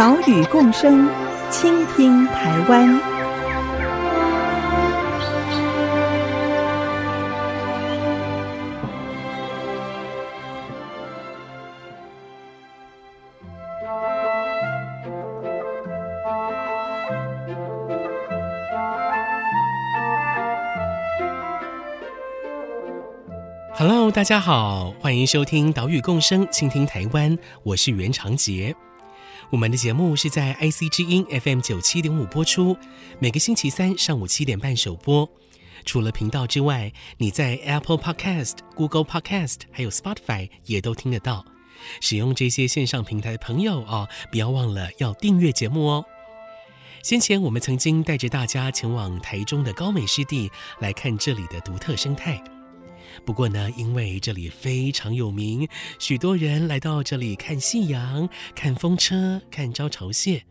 岛屿共生，倾听台湾。Hello，大家好，欢迎收听《岛屿共生，倾听台湾》，我是袁长杰。我们的节目是在 IC 之音 FM 九七点五播出，每个星期三上午七点半首播。除了频道之外，你在 Apple Podcast、Google Podcast 还有 Spotify 也都听得到。使用这些线上平台的朋友哦，不要忘了要订阅节目哦。先前我们曾经带着大家前往台中的高美湿地，来看这里的独特生态。不过呢，因为这里非常有名，许多人来到这里看夕阳、看风车、看招潮蟹，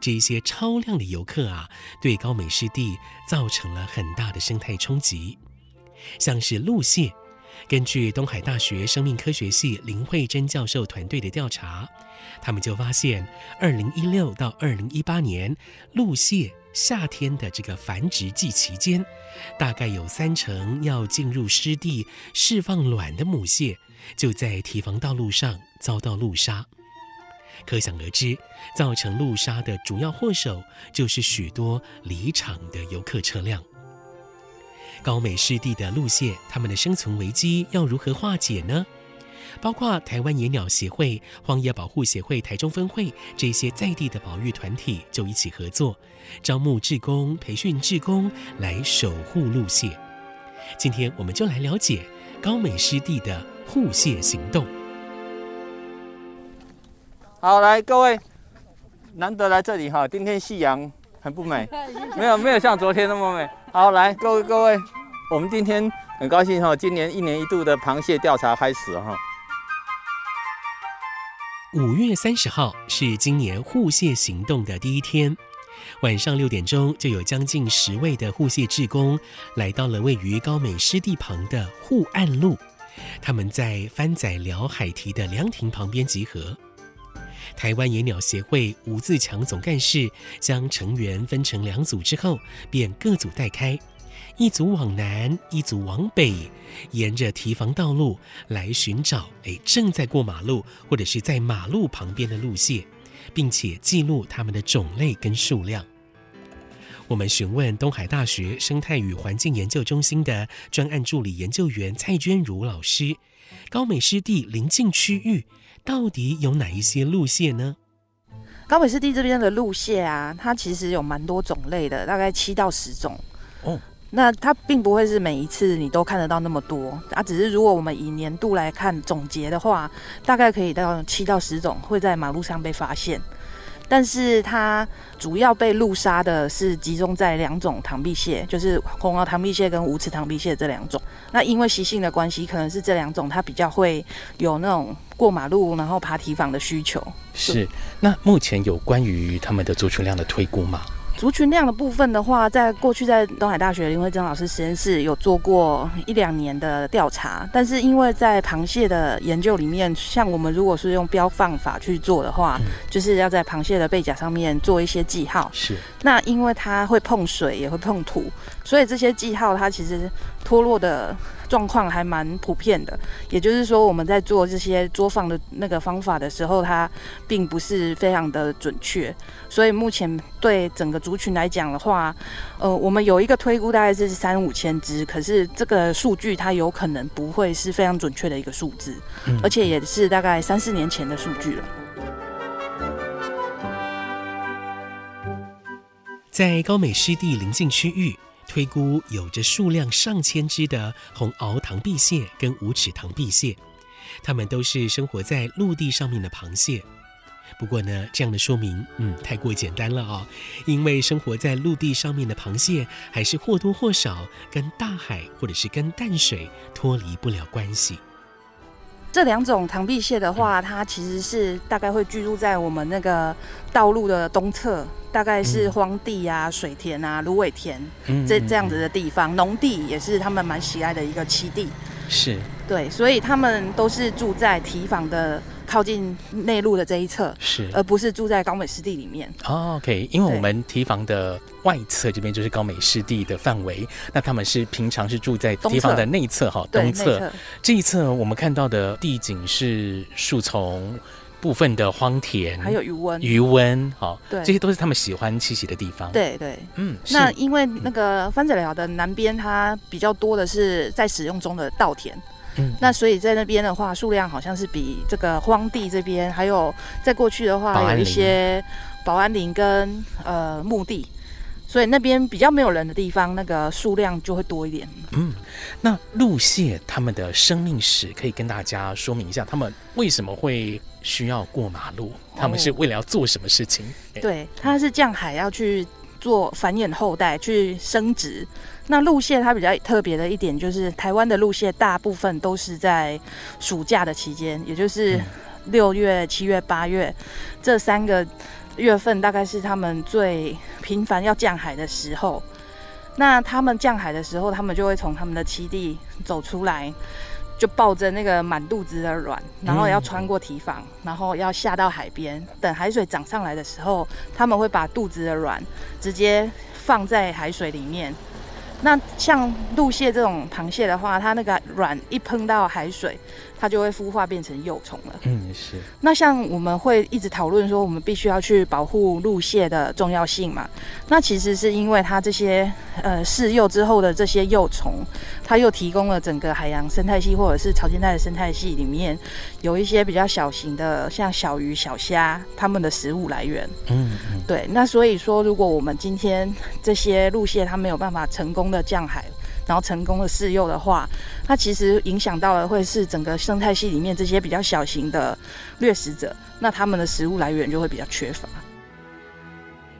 这些超量的游客啊，对高美湿地造成了很大的生态冲击。像是陆蟹，根据东海大学生命科学系林慧珍教授团队的调查，他们就发现，二零一六到二零一八年陆蟹。夏天的这个繁殖季期间，大概有三成要进入湿地释放卵的母蟹，就在堤防道路上遭到路杀。可想而知，造成路杀的主要祸首就是许多离场的游客车辆。高美湿地的陆蟹，它们的生存危机要如何化解呢？包括台湾野鸟协会、荒野保护协会台中分会这些在地的保育团体就一起合作，招募志工、培训志工来守护陆蟹。今天我们就来了解高美湿地的护蟹行动。好，来各位，难得来这里哈，今天夕阳很不美，没有没有像昨天那么美。好，来各位各位，我们今天很高兴哈，今年一年一度的螃蟹调查开始哈。五月三十号是今年护蟹行动的第一天，晚上六点钟就有将近十位的护蟹志工来到了位于高美湿地旁的护岸路，他们在番仔寮海堤的凉亭旁边集合。台湾野鸟协会吴自强总干事将成员分成两组之后，便各组带开。一组往南，一组往北，沿着提防道路来寻找，诶，正在过马路或者是在马路旁边的路蟹，并且记录它们的种类跟数量。我们询问东海大学生态与环境研究中心的专案助理研究员蔡娟如老师，高美湿地临近区域到底有哪一些路蟹呢？高美湿地这边的路蟹啊，它其实有蛮多种类的，大概七到十种。哦。那它并不会是每一次你都看得到那么多，啊，只是如果我们以年度来看总结的话，大概可以到七到十种会在马路上被发现。但是它主要被路杀的是集中在两种塘壁蟹，就是红螯塘壁蟹跟无齿塘壁蟹这两种。那因为习性的关系，可能是这两种它比较会有那种过马路然后爬堤防的需求。是。那目前有关于它们的族群量的推估吗？族群量的部分的话，在过去在东海大学林慧珍老师实验室有做过一两年的调查，但是因为在螃蟹的研究里面，像我们如果是用标放法去做的话，嗯、就是要在螃蟹的背甲上面做一些记号。是。那因为它会碰水，也会碰土，所以这些记号它其实脱落的状况还蛮普遍的。也就是说，我们在做这些作坊的那个方法的时候，它并不是非常的准确。所以目前对整个族群来讲的话，呃，我们有一个推估大概是三五千只，可是这个数据它有可能不会是非常准确的一个数字，嗯，而且也是大概三四年前的数据了。在高美湿地邻近区域，推估有着数量上千只的红螯塘壁蟹跟无齿塘壁蟹，它们都是生活在陆地上面的螃蟹。不过呢，这样的说明，嗯，太过简单了哦。因为生活在陆地上面的螃蟹，还是或多或少跟大海或者是跟淡水脱离不了关系。这两种塘壁蟹的话，它其实是大概会居住在我们那个道路的东侧，大概是荒地啊、水田啊、芦苇田这这样子的地方，农地也是他们蛮喜爱的一个栖地。是，对，所以他们都是住在堤防的。靠近内陆的这一侧是，而不是住在高美湿地里面。哦，OK，因为我们提防的外侧这边就是高美湿地的范围，那他们是平常是住在提防的内侧哈，东侧。这一侧我们看到的地景是树丛、部分的荒田，还有余温，余温，好，对，这些都是他们喜欢栖息的地方。对对，嗯，那因为那个番仔寮的南边，它比较多的是在使用中的稻田。嗯，那所以在那边的话，数量好像是比这个荒地这边，还有在过去的话，有一些保安林跟呃墓地，所以那边比较没有人的地方，那个数量就会多一点。嗯，那陆蟹他们的生命史可以跟大家说明一下，他们为什么会需要过马路？他们是为了要做什么事情？哦、对，他是降海要去做繁衍后代，去生殖。那路蟹它比较特别的一点就是，台湾的路蟹大部分都是在暑假的期间，也就是六月、七月、八月这三个月份，大概是他们最频繁要降海的时候。那他们降海的时候，他们就会从他们的栖地走出来，就抱着那个满肚子的卵，然后要穿过堤防，然后要下到海边，等海水涨上来的时候，他们会把肚子的卵直接放在海水里面。那像陆蟹这种螃蟹的话，它那个卵一碰到海水，它就会孵化变成幼虫了。嗯，是。那像我们会一直讨论说，我们必须要去保护陆蟹的重要性嘛？那其实是因为它这些呃试幼之后的这些幼虫，它又提供了整个海洋生态系或者是潮间带的生态系里面有一些比较小型的，像小鱼、小虾，它们的食物来源。嗯嗯。对，那所以说，如果我们今天这些陆蟹它没有办法成功的降海，然后成功的试幼的话，它其实影响到的会是整个生态系里面这些比较小型的掠食者，那他们的食物来源就会比较缺乏。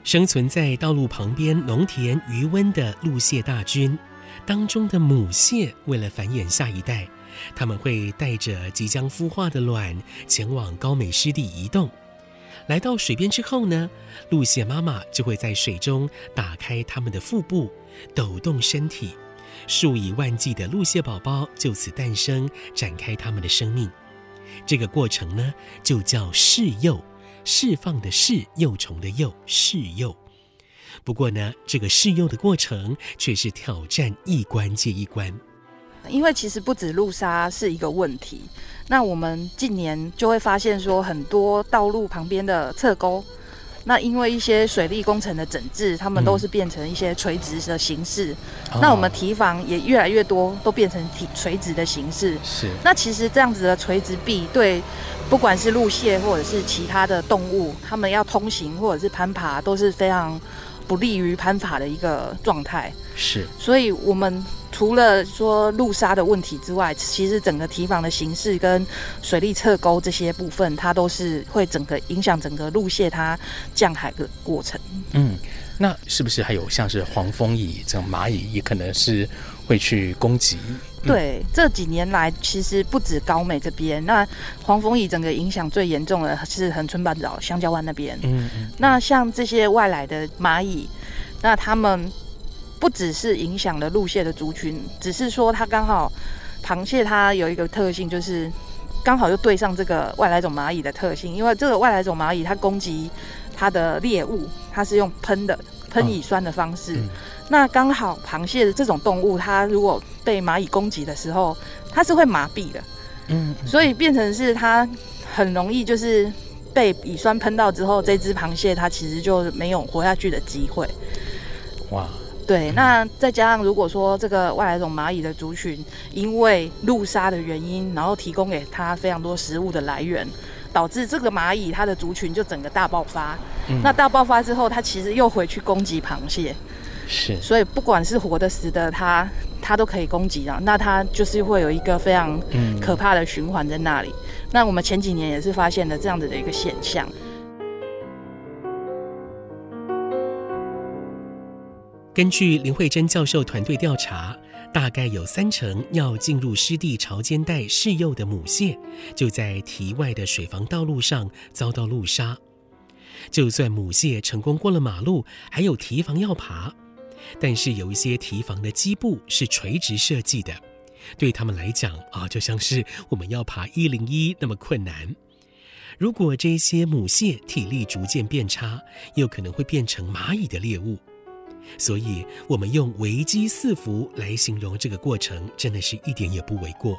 生存在道路旁边农田余温的陆蟹大军当中的母蟹，为了繁衍下一代，他们会带着即将孵化的卵前往高美湿地移动。来到水边之后呢，陆蟹妈妈就会在水中打开它们的腹部，抖动身体。数以万计的陆蟹宝宝就此诞生，展开他们的生命。这个过程呢，就叫释幼，释放的释，幼虫的幼，释幼。不过呢，这个试幼的过程却是挑战一关接一关。因为其实不止陆鲨是一个问题，那我们近年就会发现说，很多道路旁边的侧沟。那因为一些水利工程的整治，他们都是变成一些垂直的形式。嗯、那我们堤防也越来越多，都变成体垂直的形式。是。那其实这样子的垂直壁，对不管是路蟹或者是其他的动物，他们要通行或者是攀爬，都是非常不利于攀爬的一个状态。是。所以我们。除了说路沙的问题之外，其实整个堤防的形式跟水利侧沟这些部分，它都是会整个影响整个路蟹它降海的过程。嗯，那是不是还有像是黄蜂蚁这种蚂蚁，也可能是会去攻击？嗯、对，这几年来其实不止高美这边，那黄蜂蚁整个影响最严重的是恒春半岛香蕉湾那边。嗯嗯。那像这些外来的蚂蚁，那他们。不只是影响了陆蟹的族群，只是说它刚好，螃蟹它有一个特性，就是刚好又对上这个外来种蚂蚁的特性。因为这个外来种蚂蚁它攻击它的猎物，它是用喷的喷乙酸的方式。哦嗯、那刚好螃蟹的这种动物，它如果被蚂蚁攻击的时候，它是会麻痹的。嗯，所以变成是它很容易就是被乙酸喷到之后，这只螃蟹它其实就没有活下去的机会。哇。对，那再加上如果说这个外来种蚂蚁的族群，因为陆杀的原因，然后提供给它非常多食物的来源，导致这个蚂蚁它的族群就整个大爆发。嗯、那大爆发之后，它其实又回去攻击螃蟹。是。所以不管是活的死的，它它都可以攻击啊。那它就是会有一个非常可怕的循环在那里。嗯、那我们前几年也是发现了这样子的一个现象。根据林慧珍教授团队调查，大概有三成要进入湿地潮间带试幼的母蟹，就在堤外的水防道路上遭到路杀。就算母蟹成功过了马路，还有堤防要爬，但是有一些堤防的基部是垂直设计的，对他们来讲啊，就像是我们要爬一零一那么困难。如果这些母蟹体力逐渐变差，又可能会变成蚂蚁的猎物。所以，我们用危机四伏来形容这个过程，真的是一点也不为过。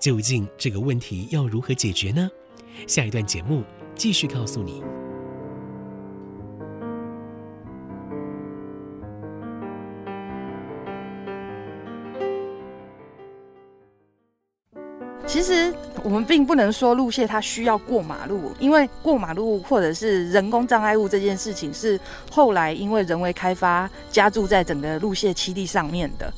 究竟这个问题要如何解决呢？下一段节目继续告诉你。其实我们并不能说陆蟹它需要过马路，因为过马路或者是人工障碍物这件事情是后来因为人为开发加注在整个陆蟹栖地上面的。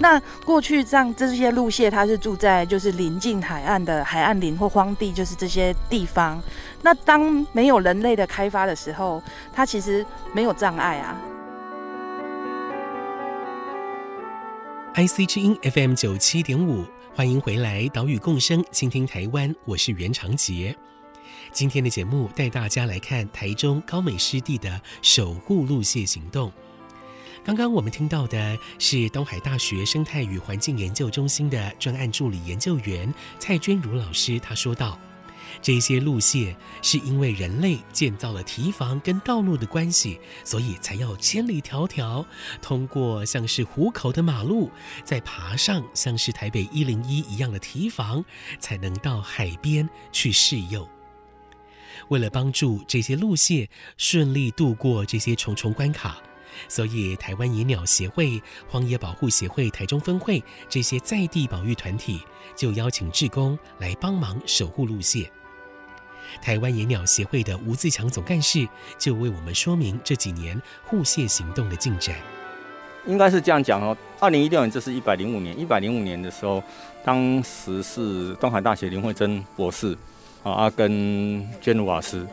那过去像这些陆蟹，它是住在就是临近海岸的海岸林或荒地，就是这些地方。那当没有人类的开发的时候，它其实没有障碍啊。IC 之音 FM 九七点五。欢迎回来，岛屿共生，倾听台湾，我是袁长杰。今天的节目带大家来看台中高美湿地的守护路线行动。刚刚我们听到的是东海大学生态与环境研究中心的专案助理研究员蔡娟如老师，她说道。这些路线是因为人类建造了堤防跟道路的关系，所以才要千里迢迢通过像是湖口的马路，再爬上像是台北一零一一样的堤防，才能到海边去试用。为了帮助这些路线顺利度过这些重重关卡，所以台湾野鸟协会、荒野保护协会台中分会这些在地保育团体就邀请志工来帮忙守护路线。台湾野鸟协会的吴自强总干事就为我们说明这几年护蟹行动的进展。应该是这样讲哦，二零一六年，这是一百零五年。一百零五年的时候，当时是东海大学林慧珍博士啊，阿跟娟如老师，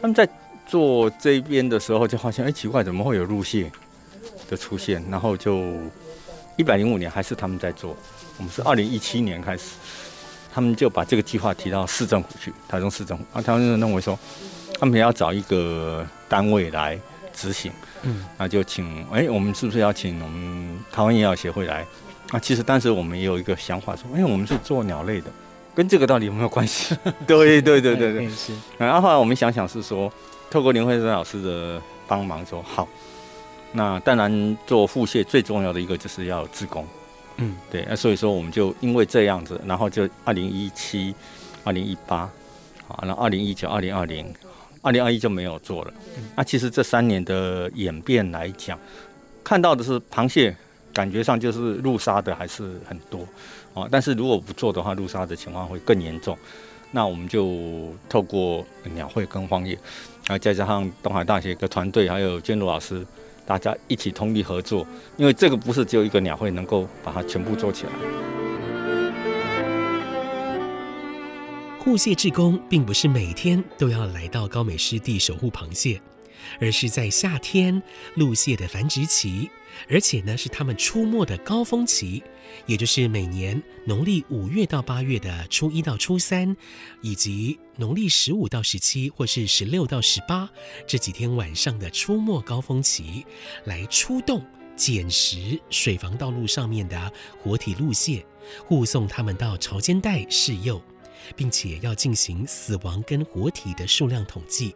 他们在做这边的时候，就发现哎，奇怪，怎么会有陆蟹的出现？然后就一百零五年还是他们在做，我们是二零一七年开始。他们就把这个计划提到市政府去，台中市政府啊，他们就认为说，他们要找一个单位来执行，嗯，那就请，哎，我们是不是要请我们台湾医药协会来？啊，其实当时我们也有一个想法说，哎，我们是做鸟类的，跟这个到底有没有关系？对对对对对，是。然后后来我们想想是说，透过林慧珍老师的帮忙说，好，那当然做腹泻最重要的一个就是要自工。嗯，对，那所以说我们就因为这样子，然后就二零一七、二零一八，啊，然后二零一九、二零二零、二零二一就没有做了。那其实这三年的演变来讲，看到的是螃蟹，感觉上就是入沙的还是很多啊。但是如果不做的话，入沙的情况会更严重。那我们就透过鸟会跟荒野，然后再加上东海大学的团队，还有娟如老师。大家一起通力合作，因为这个不是只有一个鸟会能够把它全部做起来。护蟹志工并不是每天都要来到高美湿地守护螃蟹。而是在夏天陆蟹的繁殖期，而且呢是它们出没的高峰期，也就是每年农历五月到八月的初一到初三，以及农历十五到十七或是十六到十八这几天晚上的出没高峰期，来出动捡拾水防道路上面的活体陆蟹，护送它们到潮间带试幼，并且要进行死亡跟活体的数量统计。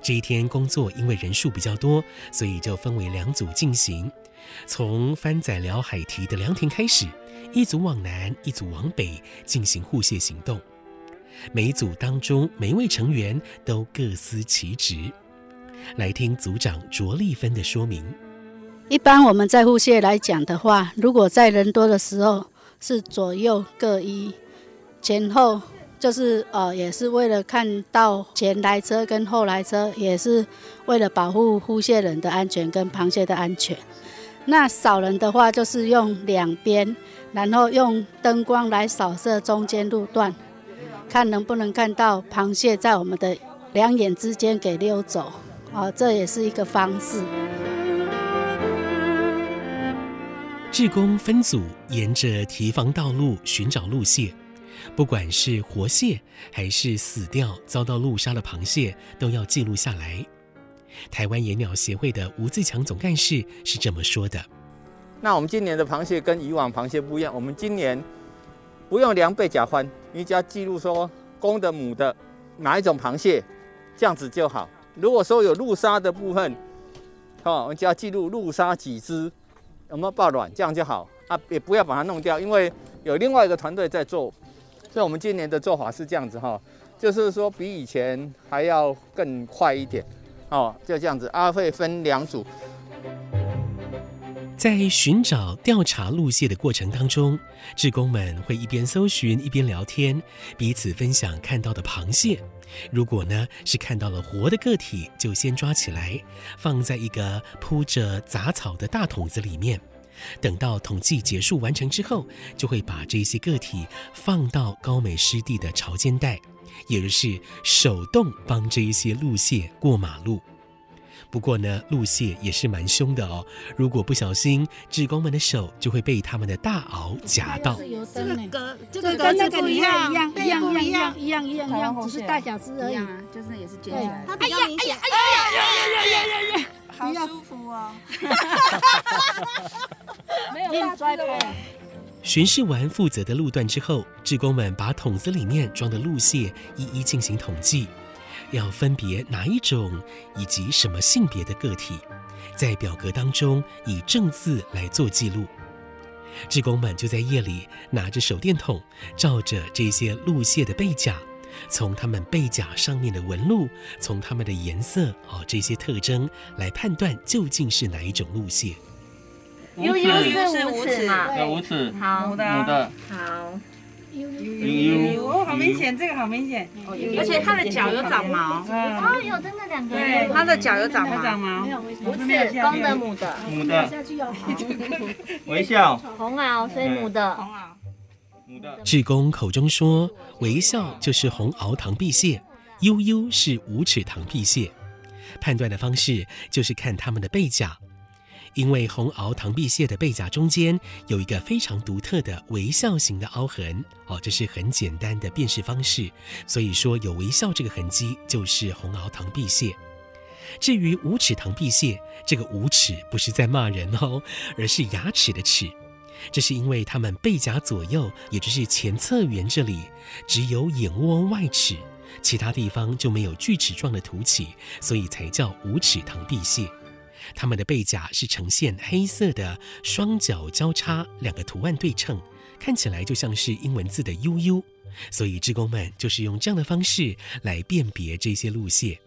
这一天工作，因为人数比较多，所以就分为两组进行。从番仔寮海堤的凉亭开始，一组往南，一组往北进行护蟹行动。每组当中，每一位成员都各司其职。来听组长卓丽芬的说明。一般我们在护蟹来讲的话，如果在人多的时候，是左右各一，前后。就是呃，也是为了看到前来车跟后来车，也是为了保护护蟹人的安全跟螃蟹的安全。那扫人的话，就是用两边，然后用灯光来扫射中间路段，看能不能看到螃蟹在我们的两眼之间给溜走。啊，这也是一个方式。志工分组沿着堤防道路寻找路线，不管是活蟹还是死掉遭到路杀的螃蟹，都要记录下来。台湾野鸟协会的吴自强总干事是这么说的：“那我们今年的螃蟹跟以往螃蟹不一样，我们今年不用量背甲宽，你只要记录说公的母的哪一种螃蟹，这样子就好。如果说有路杀的部分，哦，我们就要记录路杀几只，有没有抱卵，这样就好啊，也不要把它弄掉，因为有另外一个团队在做。所以我们今年的做法是这样子哈，就是说比以前还要更快一点。”哦，就这样子，阿会分两组。在寻找调查路线的过程当中，志工们会一边搜寻一边聊天，彼此分享看到的螃蟹。如果呢是看到了活的个体，就先抓起来，放在一个铺着杂草的大桶子里面。等到统计结束完成之后，就会把这些个体放到高美湿地的潮间带。也就是手动帮这一些陆蟹过马路。不过呢，陆蟹也是蛮凶的哦。如果不小心，志工们的手就会被他们的大螯夹到。这个跟这个跟那个一样一样一样一样一样一样一样，只是大小只而已，就是也是尖起来。它比较明显。哎呀哎呀哎呀哎呀哎呀！好舒服哦。没有大摔的。巡视完负责的路段之后，志工们把桶子里面装的路蟹一一进行统计，要分别哪一种以及什么性别的个体，在表格当中以正字来做记录。志工们就在夜里拿着手电筒，照着这些路蟹的背甲，从它们背甲上面的纹路，从它们的颜色哦这些特征来判断究竟是哪一种路蟹。悠悠是无齿嘛？对，无齿。好，母的。好。悠悠。哦，好明显，这个好明显。而且它的脚有长毛。哦，有真的两个。对，它的脚有长毛。长毛。无齿，公的母的。母的。微笑。红螯，所以母的。红螯。母的。志工口中说，微笑就是红螯螳臂蟹，悠悠是无齿螳臂蟹。判断的方式就是看它们的背甲。因为红螯螳臂蟹的背甲中间有一个非常独特的微笑形的凹痕，哦，这是很简单的辨识方式，所以说有微笑这个痕迹就是红螯螳臂蟹。至于无齿螳臂蟹，这个无齿不是在骂人哦，而是牙齿的齿，这是因为它们背甲左右，也就是前侧缘这里只有眼窝外齿，其他地方就没有锯齿状的凸起，所以才叫无齿螳臂蟹。它们的背甲是呈现黑色的，双脚交叉，两个图案对称，看起来就像是英文字的悠悠。所以志工们就是用这样的方式来辨别这些路线。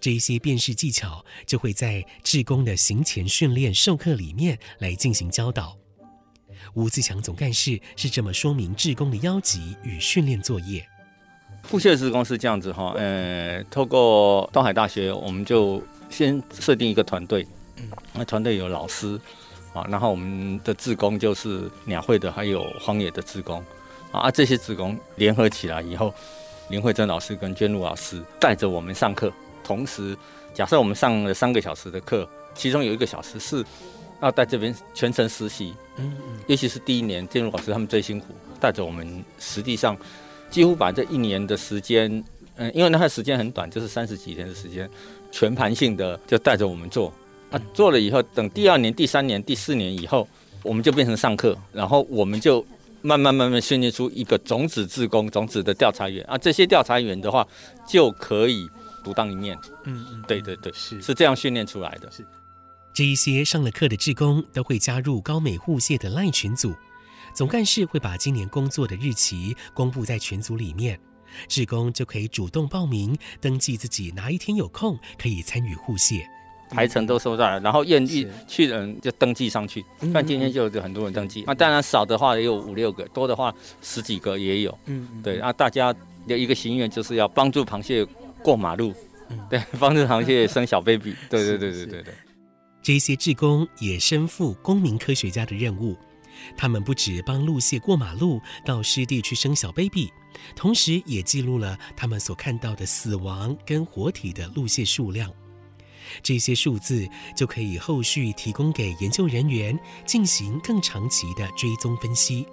这一些辨识技巧就会在志工的行前训练授课里面来进行教导。吴自强总干事是这么说明志工的邀集与训练作业。护蟹志工是这样子哈，呃，透过东海大学，我们就。先设定一个团队，那团队有老师啊，然后我们的志工就是鸟会的，还有荒野的志工啊，这些志工联合起来以后，林慧珍老师跟娟露老师带着我们上课，同时假设我们上了三个小时的课，其中有一个小时是要在这边全程实习，尤其是第一年，娟露老师他们最辛苦，带着我们实际上几乎把这一年的时间，嗯，因为那个时间很短，就是三十几天的时间。全盘性的就带着我们做，啊，做了以后，等第二年、第三年、第四年以后，我们就变成上课，然后我们就慢慢慢慢训练出一个种子志工、种子的调查员。啊，这些调查员的话就可以独当一面。嗯嗯，对对对，是。是。这样训练出来的。是。这一些上了课的志工都会加入高美护蟹的赖群组，总干事会把今年工作的日期公布在群组里面。志工就可以主动报名登记自己哪一天有空可以参与护蟹，排程都收到了，然后愿意去的人就登记上去。但今天就有很多人登记，那当然少的话也有五六个，多的话十几个也有。嗯，对，啊，大家的一个心愿就是要帮助螃蟹过马路，对，帮助螃蟹生小 baby。对对对对对对。这些志工也身负公民科学家的任务。他们不止帮陆蟹过马路到湿地去生小 baby，同时也记录了他们所看到的死亡跟活体的路线数量。这些数字就可以后续提供给研究人员进行更长期的追踪分析。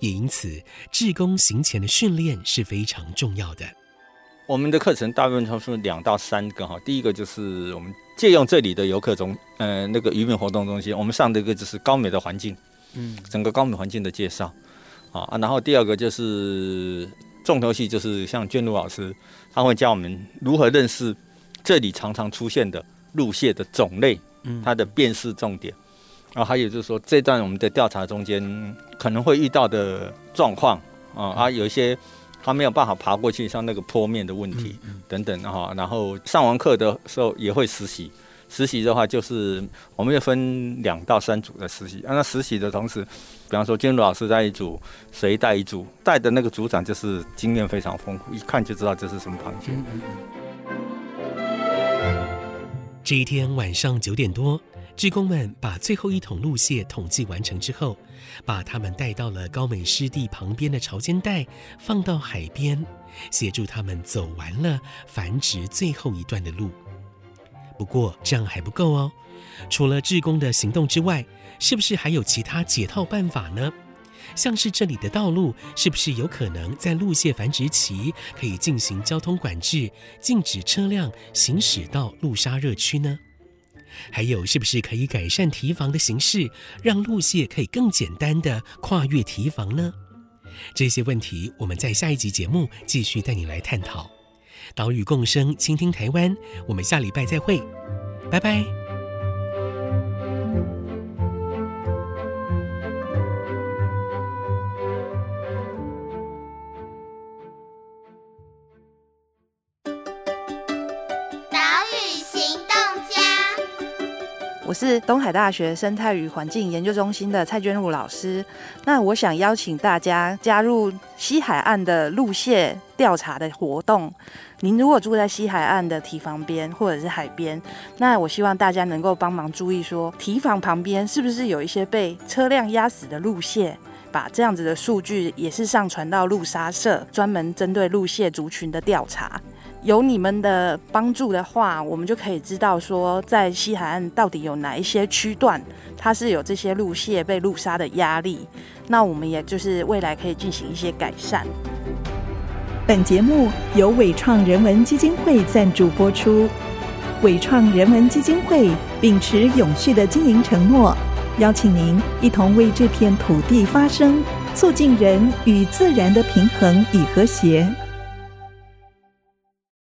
也因此，志工行前的训练是非常重要的。我们的课程大部分都是两到三个哈，第一个就是我们借用这里的游客中，呃，那个渔民活动中心，我们上的一个就是高美的环境，嗯，整个高美环境的介绍，啊，然后第二个就是重头戏，就是像娟如老师，他会教我们如何认识这里常常出现的路蟹的种类，嗯，它的辨识重点，然后还有就是说这段我们的调查中间可能会遇到的状况，啊，啊，有一些。他没有办法爬过去，像那个坡面的问题等等哈。然后上完课的时候也会实习，实习的话就是我们要分两到三组的实习。那实习的同时，比方说金如老师带一组，谁带一组，带的那个组长就是经验非常丰富，一看就知道这是什么螃蟹。这一天晚上九点多。职工们把最后一桶陆蟹统计完成之后，把它们带到了高美湿地旁边的潮间带，放到海边，协助他们走完了繁殖最后一段的路。不过这样还不够哦，除了志工的行动之外，是不是还有其他解套办法呢？像是这里的道路，是不是有可能在陆蟹繁殖期可以进行交通管制，禁止车辆行驶到陆沙热区呢？还有，是不是可以改善堤防的形式，让陆蟹可以更简单的跨越堤防呢？这些问题，我们在下一集节目继续带你来探讨。岛屿共生，倾听台湾，我们下礼拜再会，拜拜。是东海大学生态与环境研究中心的蔡娟如老师。那我想邀请大家加入西海岸的陆蟹调查的活动。您如果住在西海岸的堤防边或者是海边，那我希望大家能够帮忙注意说，堤防旁边是不是有一些被车辆压死的陆蟹？把这样子的数据也是上传到陆沙社，专门针对陆蟹族群的调查。有你们的帮助的话，我们就可以知道说，在西海岸到底有哪一些区段，它是有这些路蟹被路杀的压力。那我们也就是未来可以进行一些改善。本节目由伟创人文基金会赞助播出。伟创人文基金会秉持永续的经营承诺，邀请您一同为这片土地发声，促进人与自然的平衡与和谐。